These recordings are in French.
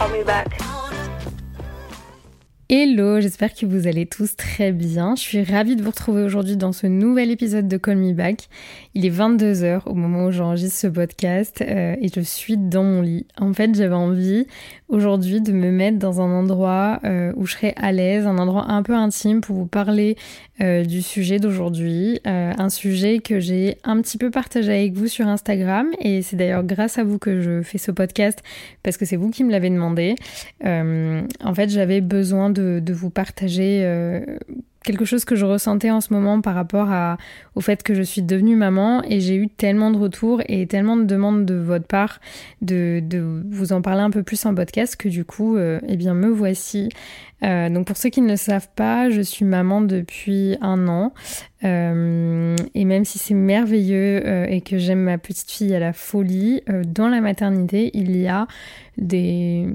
Call me back. Hello, j'espère que vous allez tous très bien. Je suis ravie de vous retrouver aujourd'hui dans ce nouvel épisode de Call Me Back. Il est 22h au moment où j'enregistre ce podcast euh, et je suis dans mon lit. En fait, j'avais envie aujourd'hui de me mettre dans un endroit euh, où je serais à l'aise, un endroit un peu intime pour vous parler euh, du sujet d'aujourd'hui. un sujet que j'ai un petit peu partagé avec vous sur Instagram et c'est d'ailleurs grâce à vous que je fais ce podcast parce que c'est vous qui me l'avez demandé. en fait, j'avais besoin de de, vous partager euh, quelque chose que je ressentais en ce moment par rapport au fait que je suis devenue maman et j'ai eu tellement de retours et tellement de demandes de votre part de, vous en parler un peu plus en podcast que du coup, euh, eh bien, me voici. Euh, donc pour ceux qui ne le savent pas, je suis maman depuis un an et même si c'est merveilleux et que j'aime ma petite fille à la folie, dans la maternité il y a des,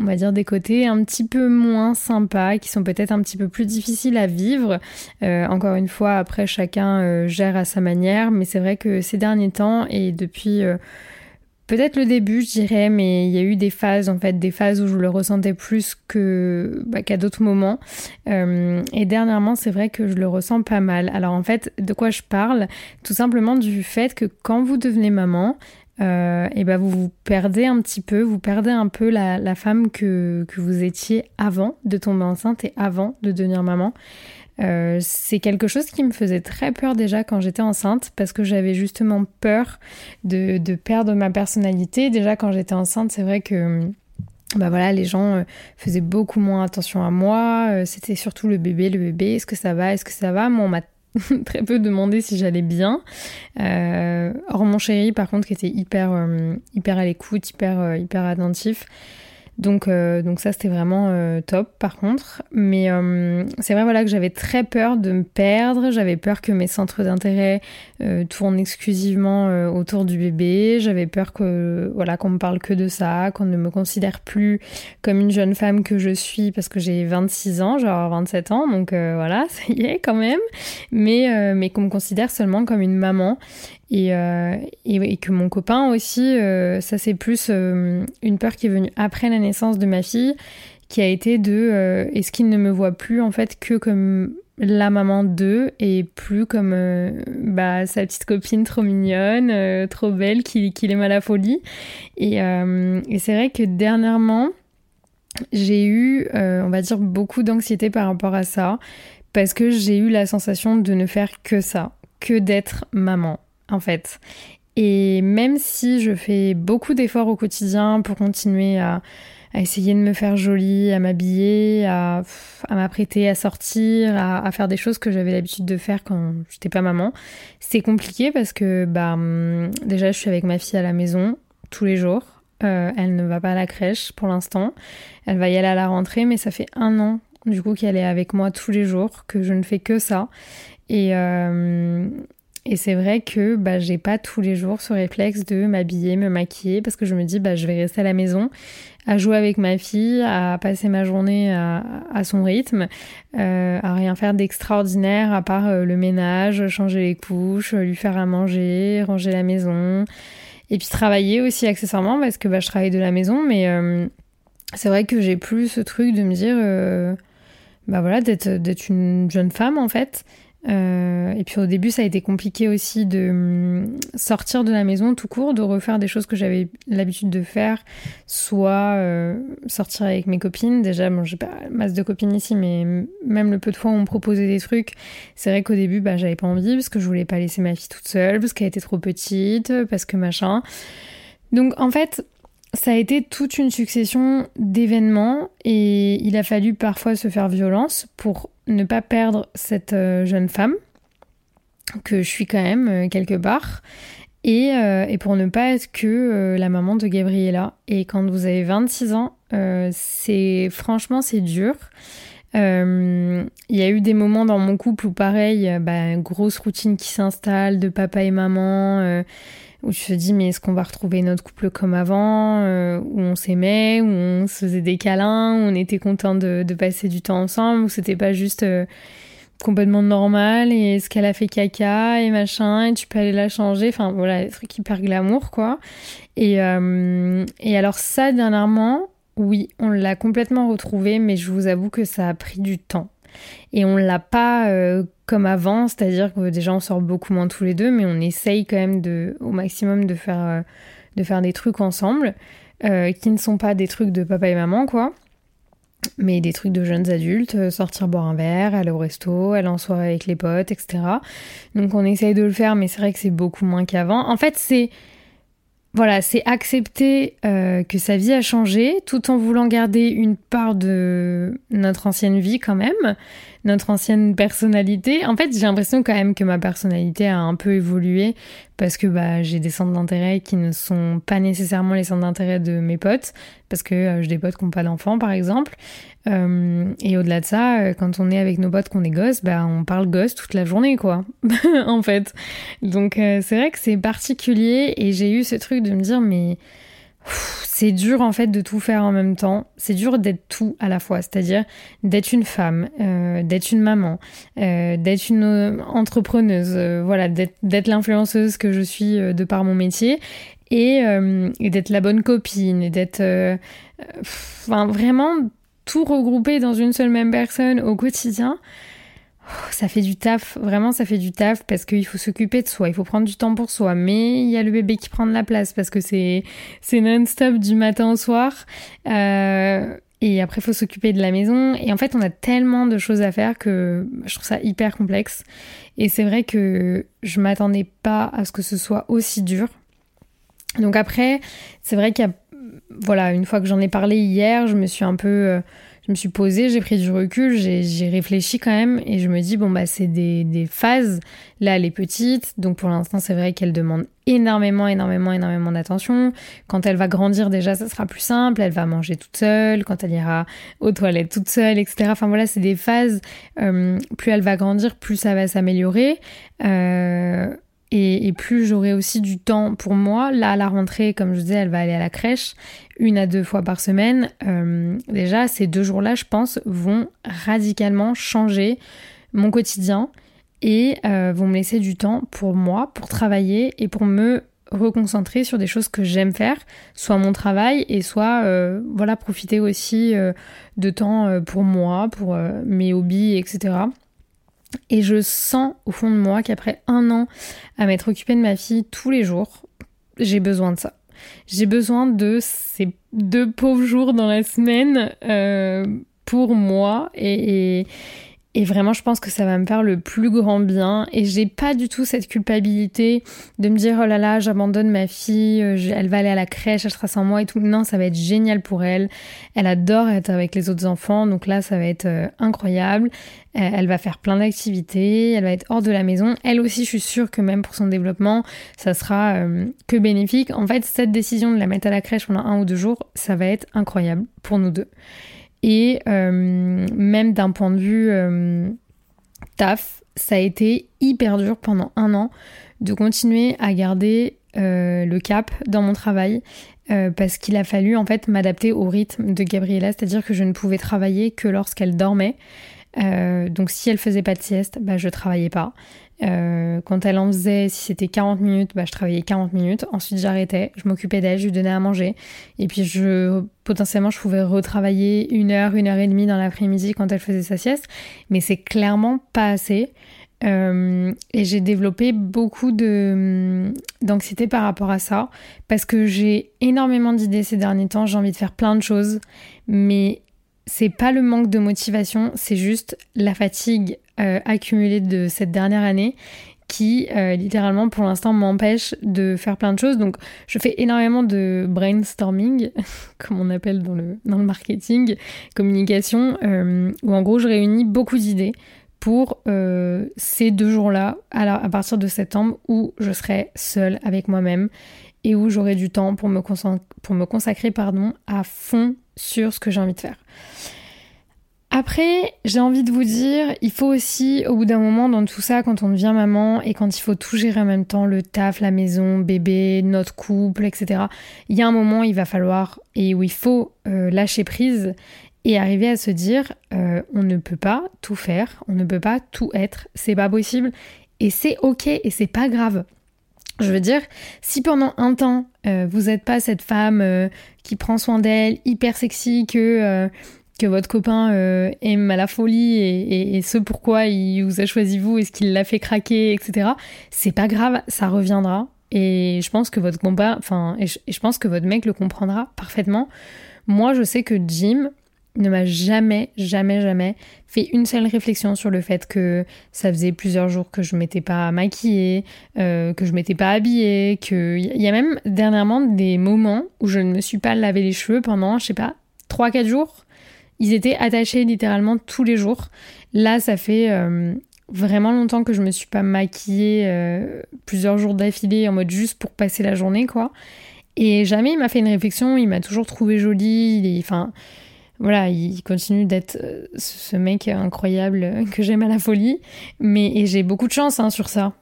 on va dire des côtés un petit peu moins sympas qui sont peut-être un petit peu plus difficiles à vivre. encore une fois, après chacun gère à sa manière, mais c'est vrai que ces derniers temps et depuis Peut-être le début, je dirais, mais il y a eu des phases, en fait, des phases où je le ressentais plus que bah, qu'à d'autres moments. Euh, et dernièrement, c'est vrai que je le ressens pas mal. Alors en fait, de quoi je parle? Tout simplement du fait que quand vous devenez maman, euh, et ben vous vous perdez un petit peu, vous perdez un peu la, femme que, vous étiez avant de tomber enceinte et avant de devenir maman. Euh, c'est quelque chose qui me faisait très peur déjà quand j'étais enceinte parce que j'avais justement peur de, de, perdre ma personnalité. Déjà quand j'étais enceinte, c'est vrai que bah voilà, les gens euh, faisaient beaucoup moins attention à moi. C'était surtout le bébé, le bébé, est-ce que ça va, est-ce que ça va? très peu demandé si j'allais bien. Euh, or mon chéri, par contre, qui était hyper, hyper à l'écoute, hyper, hyper attentif. Donc, euh, donc ça, c'était vraiment euh, top par contre. Mais euh, c'est vrai voilà, que j'avais très peur de me perdre. J'avais peur que mes centres d'intérêt tournent exclusivement autour du bébé. J'avais peur que voilà qu'on me parle que de ça, qu'on ne me considère plus comme une jeune femme que je suis parce que j'ai 26 ans, genre 27 ans. Donc voilà, ça y est quand même. Mais, mais qu'on me considère seulement comme une maman. Euh, et, que mon copain aussi, euh, ça c'est plus euh, une peur qui est venue après la naissance de ma fille, qui a été de est-ce qu'il ne me voit plus en fait que comme la maman d'eux et plus comme bah, sa petite copine trop mignonne, trop belle, qui, qui l'aime à la folie. Et c'est vrai que dernièrement, j'ai eu, on va dire, beaucoup d'anxiété par rapport à ça, parce que j'ai eu la sensation de ne faire que ça, que d'être maman en fait. Et même si je fais beaucoup d'efforts au quotidien pour continuer à, essayer de me faire jolie, à m'habiller, à, m'apprêter, à sortir, à, faire des choses que j'avais l'habitude de faire quand j'étais pas maman, c'est compliqué parce que bah, hum, déjà je suis avec ma fille à la maison tous les jours. Euh, elle ne va pas à la crèche pour l'instant. Elle va y aller à la rentrée, mais ça fait un an du coup qu'elle est avec moi tous les jours, que je ne fais que ça. Et, euh, et c'est vrai que bah, j'ai pas tous les jours ce réflexe de m'habiller, me maquiller, parce que je me dis bah, je vais rester à la maison, à jouer avec ma fille, à passer ma journée à, son rythme, euh, à rien faire d'extraordinaire à part euh, le ménage, changer les couches, lui faire à manger, ranger la maison, et puis travailler aussi accessoirement parce que bah, je travaille de la maison, mais euh, c'est vrai que j'ai plus ce truc de me dire bah voilà d'être une jeune femme en fait euh, et puis au début, ça a été compliqué aussi de hum, sortir de la maison tout court, de refaire des choses que j'avais l'habitude de faire, soit euh, sortir avec mes copines. Déjà, bon, j'ai pas masse de copines ici, mais même le peu de fois où on me proposait des trucs, c'est vrai qu'au début, bah, j'avais pas envie parce que je voulais pas laisser ma fille toute seule, parce qu'elle était trop petite, parce que machin. Donc en fait, ça a été toute une succession d'événements et il a fallu parfois se faire violence pour ne pas perdre cette euh, jeune femme que je suis quand même euh, quelque part et, euh, et, pour ne pas être que la maman de Gabriella. Et quand vous avez 26 ans, c'est franchement c'est dur. Il y a eu des moments dans mon couple où pareil, bah, grosse routine qui s'installe de papa et maman où tu te dis mais est-ce qu'on va retrouver notre couple comme avant, euh, où on s'aimait, où on se faisait des câlins, où on était content de, de passer du temps ensemble, où c'était pas juste euh, complètement normal et est-ce qu'elle a fait caca et machin et tu peux aller la changer, enfin voilà, des trucs hyper glamour quoi. Et, euh, et alors ça dernièrement, oui, on l'a complètement retrouvé mais je vous avoue que ça a pris du temps. Et on l'a pas euh, comme avant, c'est-à-dire que déjà on sort beaucoup moins tous les deux, mais on essaye quand même au maximum de faire, euh, de faire des trucs ensemble, euh, qui ne sont pas des trucs de papa et maman, quoi, mais des trucs de jeunes adultes, sortir boire un verre, aller au resto, aller en soirée avec les potes, etc. Donc on essaye de le faire, mais c'est vrai que c'est beaucoup moins qu'avant. En fait, c'est voilà, c'est accepter euh, que sa vie a changé tout en voulant garder une part de notre ancienne vie quand même, notre ancienne personnalité. En fait, j'ai l'impression quand même que ma personnalité a un peu évolué parce que bah, j'ai des centres d'intérêt qui ne sont pas nécessairement les centres d'intérêt de mes potes, parce que euh, j'ai des potes qui n'ont pas d'enfants par exemple. Euh, et au-delà de ça, euh, quand on est avec nos potes qu'on est gosses, bah, on parle gosse toute la journée quoi, en fait. Donc c'est vrai que c'est particulier et j'ai eu ce truc de me dire mais c'est dur en fait de tout faire en même temps. C'est dur d'être tout à la fois, c'est-à-dire d'être une femme, euh, d'être une maman, euh, d'être une euh, entrepreneuse, voilà, d'être l'influenceuse que je suis de par mon métier et, d'être la bonne copine et d'être, vraiment tout regroupé dans une seule même personne au quotidien ça fait du taf, vraiment ça fait du taf parce qu'il faut s'occuper de soi, il faut prendre du temps pour soi, mais il y a le bébé qui prend de la place parce que c'est c'est non-stop du matin au soir. Euh, et après, il faut s'occuper de la maison. Et en fait, on a tellement de choses à faire que je trouve ça hyper complexe. Et c'est vrai que je m'attendais pas à ce que ce soit aussi dur. Donc après, c'est vrai qu'il y a, voilà, une fois que j'en ai parlé hier, je me suis un peu euh, je me suis posée, j'ai pris du recul, j'ai réfléchi quand même et je me dis bon bah c'est des, des, phases. Là elle est petite, donc pour l'instant c'est vrai qu'elle demande énormément, énormément, énormément d'attention. Quand elle va grandir déjà ça sera plus simple, elle va manger toute seule, quand elle ira aux toilettes toute seule, etc. Enfin voilà c'est des phases. Euh, plus elle va grandir, plus ça va s'améliorer. Euh, et, plus j'aurai aussi du temps pour moi. Là, à la rentrée, comme je disais, elle va aller à la crèche une à deux fois par semaine. Euh, déjà, ces deux jours-là, je pense, vont radicalement changer mon quotidien et euh, vont me laisser du temps pour moi, pour travailler et pour me reconcentrer sur des choses que j'aime faire, soit mon travail et soit euh, voilà profiter aussi de temps pour moi, pour mes hobbies, etc. Et je sens au fond de moi qu'après un an à m'être occupée de ma fille tous les jours, j'ai besoin de ça. J'ai besoin de ces deux pauvres jours dans la semaine euh, pour moi et, et vraiment, je pense que ça va me faire le plus grand bien. Et j'ai pas du tout cette culpabilité de me dire, oh là là, j'abandonne ma fille, euh, elle va aller à la crèche, elle sera sans moi et tout. Non, ça va être génial pour elle. Elle adore être avec les autres enfants, donc là, ça va être euh, incroyable. Euh, elle va faire plein d'activités, elle va être hors de la maison. Elle aussi, je suis sûre que même pour son développement, ça sera que bénéfique. En fait, cette décision de la mettre à la crèche pendant un ou deux jours, ça va être incroyable pour nous deux. Et euh, même d'un point de vue euh, taf, ça a été hyper dur pendant un an de continuer à garder euh, le cap dans mon travail parce qu'il a fallu en fait m'adapter au rythme de Gabriella, c'est-à-dire que je ne pouvais travailler que lorsqu'elle dormait. donc si elle faisait pas de sieste, bah je travaillais pas. Euh, quand elle en faisait, si c'était 40 minutes, bah, je travaillais 40 minutes. Ensuite, j'arrêtais, je m'occupais d'elle, je lui donnais à manger. Et puis, je, potentiellement, je pouvais retravailler une heure, une heure et demie dans l'après-midi quand elle faisait sa sieste. Mais c'est clairement pas assez. Euh, et j'ai développé beaucoup de d'anxiété par rapport à ça parce que j'ai énormément d'idées ces derniers temps, j'ai envie de faire plein de choses, mais c'est pas le manque de motivation, c'est juste la fatigue euh, accumulée de cette dernière année qui euh, littéralement pour l'instant m'empêche de faire plein de choses. Donc je fais énormément de brainstorming, comme on appelle dans le, dans le marketing, communication, euh, où en gros je réunis beaucoup d'idées pour ces deux jours-là, à, partir de septembre, où je serai seule avec moi-même et où j'aurai du temps pour me, consacrer pardon, à fond sur ce que j'ai envie de faire. Après, j'ai envie de vous dire, il faut aussi, au bout d'un moment, dans tout ça, quand on devient maman et quand il faut tout gérer en même temps, le taf, la maison, bébé, notre couple, etc., il y a un moment, il va falloir, et où il faut euh, lâcher prise et arriver à se dire, euh, on ne peut pas tout faire, on ne peut pas tout être, c'est pas possible, et c'est ok, et c'est pas grave. Je veux dire, si pendant un temps, euh, vous n'êtes pas cette femme qui prend soin d'elle, hyper sexy, que que votre copain euh, aime à la folie et, ce pourquoi il vous a choisi vous et ce qu'il l'a fait craquer, etc. C'est pas grave, ça reviendra. Et je pense que votre combat, enfin, et je, pense que votre mec le comprendra parfaitement. Moi, je sais que Jim ne m'a jamais, jamais, jamais fait une seule réflexion sur le fait que ça faisait plusieurs jours que je m'étais pas maquillée, euh, que je m'étais pas habillée, que il y a même dernièrement des moments où je ne me suis pas lavé les cheveux pendant, je sais pas, 3-4 jours. Ils étaient attachés littéralement tous les jours. Là, ça fait euh, vraiment longtemps que je me suis pas maquillée euh, plusieurs jours d'affilée en mode juste pour passer la journée, quoi. Et jamais il m'a fait une réflexion, il m'a toujours trouvé jolie, enfin voilà, il continue d'être euh, ce mec incroyable que j'aime à la folie. Mais j'ai beaucoup de chance hein, sur ça.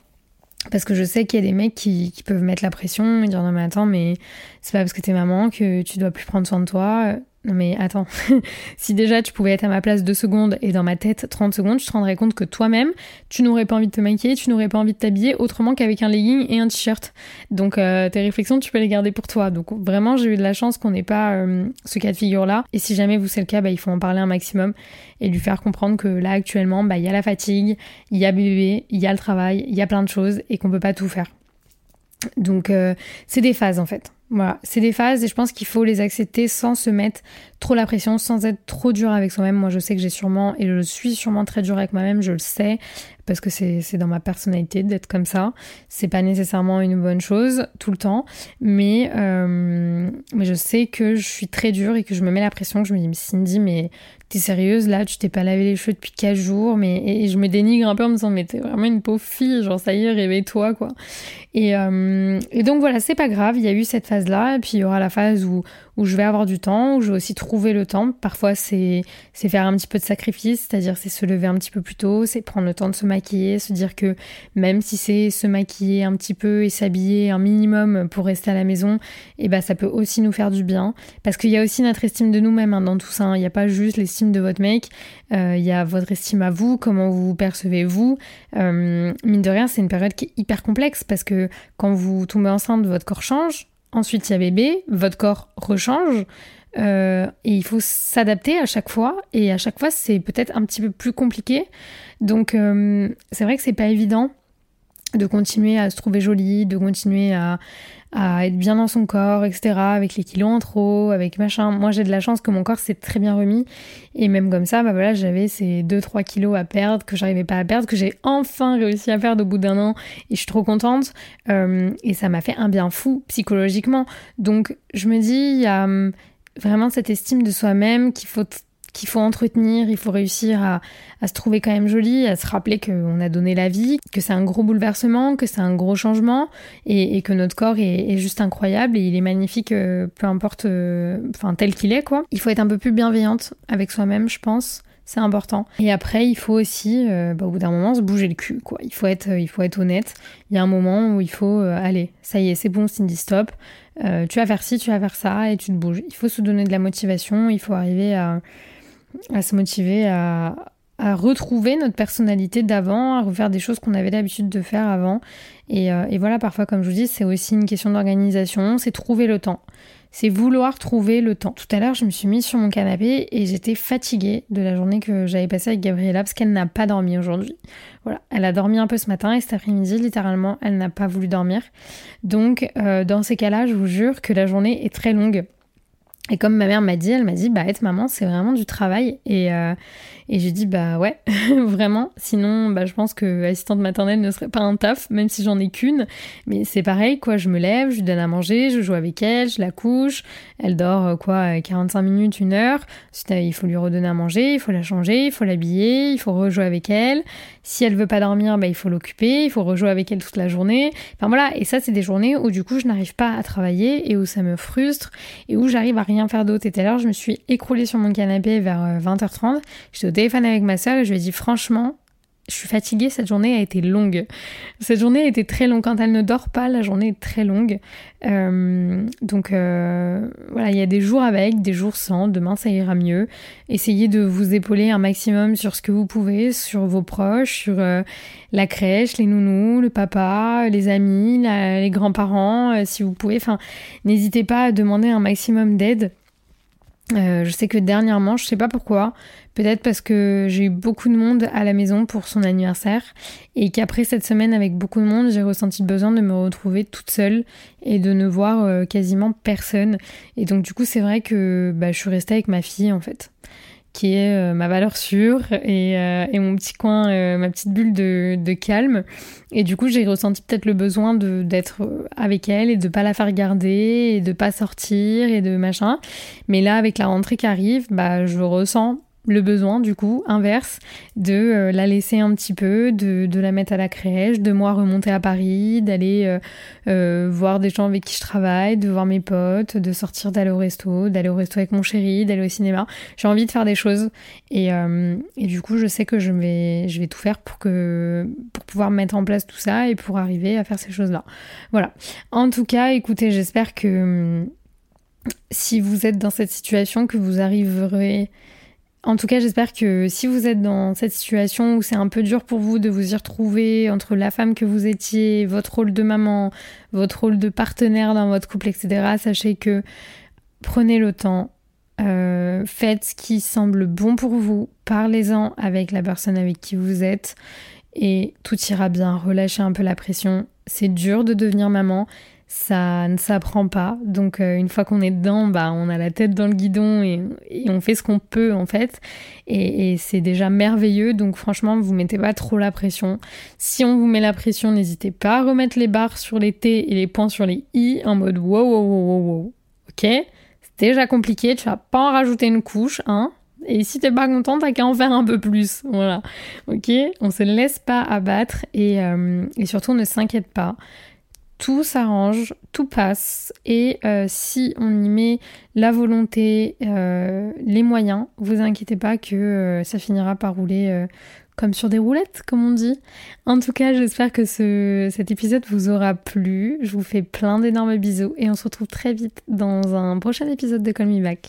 Parce que je sais qu'il y a des mecs qui, peuvent mettre la pression et dire non mais attends mais c'est pas parce que t'es maman que tu dois plus prendre soin de toi. Mais attends, si déjà tu pouvais être à ma place deux secondes et dans ma tête 30 secondes, tu te rendrais compte que toi-même, tu n'aurais pas envie de te maquiller, tu n'aurais pas envie de t'habiller autrement qu'avec un legging et un t-shirt. Donc euh, tes réflexions, tu peux les garder pour toi. Donc vraiment, j'ai eu de la chance qu'on n'ait pas euh, ce cas de figure-là. Et si jamais vous c'est le cas, bah, il faut en parler un maximum et lui faire comprendre que là actuellement, bah, il y a la fatigue, il y a bébé, il y a le travail, il y a plein de choses et qu'on peut pas tout faire. Donc euh, c'est des phases en fait. Voilà, c'est des phases et je pense qu'il faut les accepter sans se mettre trop la pression, sans être trop dur avec soi-même. Moi, je sais que j'ai sûrement, et je suis sûrement très dur avec moi-même, je le sais, parce que c'est dans ma personnalité d'être comme ça. C'est pas nécessairement une bonne chose tout le temps, mais, euh, mais je sais que je suis très dure et que je me mets la pression, je me dis, Cindy, mais t'es sérieuse là, tu t'es pas lavé les cheveux depuis 4 jours, mais et, je me dénigre un peu en me disant mais t'es vraiment une pauvre fille, genre ça y est, réveille-toi quoi. Et, euh, et donc voilà, c'est pas grave, il y a eu cette phase là, et puis il y aura la phase où, où je vais avoir du temps, où je vais aussi trouver le temps. Parfois, c'est faire un petit peu de sacrifice, c'est-à-dire c'est se lever un petit peu plus tôt, c'est prendre le temps de se maquiller, se dire que même si c'est se maquiller un petit peu et s'habiller un minimum pour rester à la maison, et eh ben ça peut aussi nous faire du bien. Parce qu'il y a aussi notre estime de nous-mêmes hein, dans tout ça. Hein. Il n'y a pas juste l'estime de votre mec, euh, il y a votre estime à vous, comment vous vous percevez vous. Euh, mine de rien, c'est une période qui est hyper complexe parce que quand vous tombez enceinte, votre corps change Ensuite, il y a bébé, votre corps rechange. Euh, et il faut s'adapter à chaque fois. Et à chaque fois, c'est peut-être un petit peu plus compliqué. Donc, euh, c'est vrai que c'est pas évident de continuer à se trouver jolie, de continuer à, à être bien dans son corps, etc. Avec les kilos en trop, avec machin. Moi, j'ai de la chance que mon corps s'est très bien remis. Et même comme ça, bah voilà, j'avais ces 2-3 kilos à perdre que j'arrivais pas à perdre, que j'ai enfin réussi à perdre au bout d'un an. Et je suis trop contente. Euh, et ça m'a fait un bien fou psychologiquement. Donc, je me dis, il y a hum, vraiment cette estime de soi-même qu'il faut qu'il faut entretenir, il faut réussir à, se trouver quand même jolie, à se rappeler qu'on a donné la vie, que c'est un gros bouleversement, que c'est un gros changement et, que notre corps est, juste incroyable et il est magnifique, euh, peu importe, euh, enfin tel qu'il est quoi. Il faut être un peu plus bienveillante avec soi-même, je pense. C'est important. Et après, il faut aussi, euh, bah, au bout d'un moment, se bouger le cul, quoi. Il faut être, il faut être honnête. Il y a un moment où il faut, aller, ça y est, c'est bon, Cindy, stop. tu vas faire ci, tu vas faire ça, et tu te bouges. Il faut se donner de la motivation. Il faut arriver à, à se motiver à, retrouver notre personnalité d'avant, à refaire des choses qu'on avait l'habitude de faire avant. Euh, et, voilà, parfois, comme je vous dis, c'est aussi une question d'organisation, c'est trouver le temps. C'est vouloir trouver le temps. Tout à l'heure, je me suis mise sur mon canapé et j'étais fatiguée de la journée que j'avais passée avec Gabriella parce qu'elle n'a pas dormi aujourd'hui. Voilà, elle a dormi un peu ce matin et cet après-midi, littéralement, elle n'a pas voulu dormir. Donc, euh, dans ces cas-là, je vous jure que la journée est très longue Et comme ma mère m'a dit, elle m'a dit, bah être maman, c'est vraiment du travail. Et, euh, et j'ai dit, bah ouais, vraiment. Sinon, bah je pense que assistante maternelle ne serait pas un taf, même si j'en ai qu'une. Mais c'est pareil, quoi. Je me lève, je lui donne à manger, je joue avec elle, je la couche. Elle dort, euh, quoi, 45 minutes, une heure. Il faut lui redonner à manger, il faut la changer, il faut l'habiller, il faut rejouer avec elle. Si elle veut pas dormir, bah il faut l'occuper, il faut rejouer avec elle toute la journée. Enfin voilà. Et ça, c'est des journées où du coup, je n'arrive pas à travailler et où ça me frustre et où j'arrive à rien rien faire d'autre. Et tout à l'heure, je me suis écroulée sur mon canapé vers 20h30. Euh, J'étais au téléphone avec ma soeur et je lui ai dit franchement, je suis fatiguée, cette journée a été longue. Cette journée a été très longue. Quand elle ne dort pas, la journée est très longue. Euh, donc euh, voilà, il y a des jours avec, des jours sans. Demain, ça ira mieux. Essayez de vous épauler un maximum sur ce que vous pouvez, sur vos proches, sur la crèche, les nounous, le papa, les amis, les grands-parents, si vous pouvez. Enfin, n'hésitez pas à demander un maximum d'aide. Euh, je sais que dernièrement, je sais pas pourquoi, peut-être parce que j'ai eu beaucoup de monde à la maison pour son anniversaire et qu'après cette semaine avec beaucoup de monde, j'ai ressenti le besoin de me retrouver toute seule et de ne voir euh, quasiment personne. Et donc du coup, c'est vrai que bah, je suis restée avec ma fille en fait qui est euh, ma valeur sûre et, euh, et mon petit coin, euh, ma petite bulle de, de, calme. Et du coup, j'ai ressenti peut-être le besoin d'être avec elle et de pas la faire garder et de pas sortir et de machin. Mais là, avec la rentrée qui arrive, bah, je ressens le besoin, du coup, inverse, de euh, la laisser un petit peu, de, la mettre à la crèche, de moi remonter à Paris, d'aller euh, euh, voir des gens avec qui je travaille, de voir mes potes, de sortir, d'aller au resto, d'aller au resto avec mon chéri, d'aller au cinéma. J'ai envie de faire des choses et, et, du coup, je sais que je vais, je vais tout faire pour, que, pour pouvoir mettre en place tout ça et pour arriver à faire ces choses-là. Voilà. En tout cas, écoutez, j'espère que hum, si vous êtes dans cette situation, que vous arriverez en tout cas, j'espère que si vous êtes dans cette situation où c'est un peu dur pour vous de vous y retrouver entre la femme que vous étiez, votre rôle de maman, votre rôle de partenaire dans votre couple, etc., sachez que prenez le temps, euh, faites ce qui semble bon pour vous, parlez-en avec la personne avec qui vous êtes et tout ira bien. Relâchez un peu la pression. C'est dur de devenir maman, ça ne s'apprend pas. Donc euh, une fois qu'on est dedans, bah on a la tête dans le guidon et, on fait ce qu'on peut en fait. Et, c'est déjà merveilleux. Donc franchement, vous mettez pas trop la pression. Si on vous met la pression, n'hésitez pas à remettre les barres sur les T et les points sur les I en mode wow wow wow wow wow. Ok? C'est déjà compliqué. Tu vas pas en rajouter une couche, hein et si t'es pas content, t'as qu'à en faire un peu plus. Voilà. Ok? On se laisse pas abattre et, euh, et surtout ne s'inquiète pas tout s'arrange, tout passe, et euh, si on y met la volonté, euh, les moyens, vous inquiétez pas que euh, ça finira par rouler comme sur des roulettes, comme on dit. En tout cas, j'espère que ce, cet épisode vous aura plu. Je vous fais plein d'énormes bisous et on se retrouve très vite dans un prochain épisode de Call Me Back.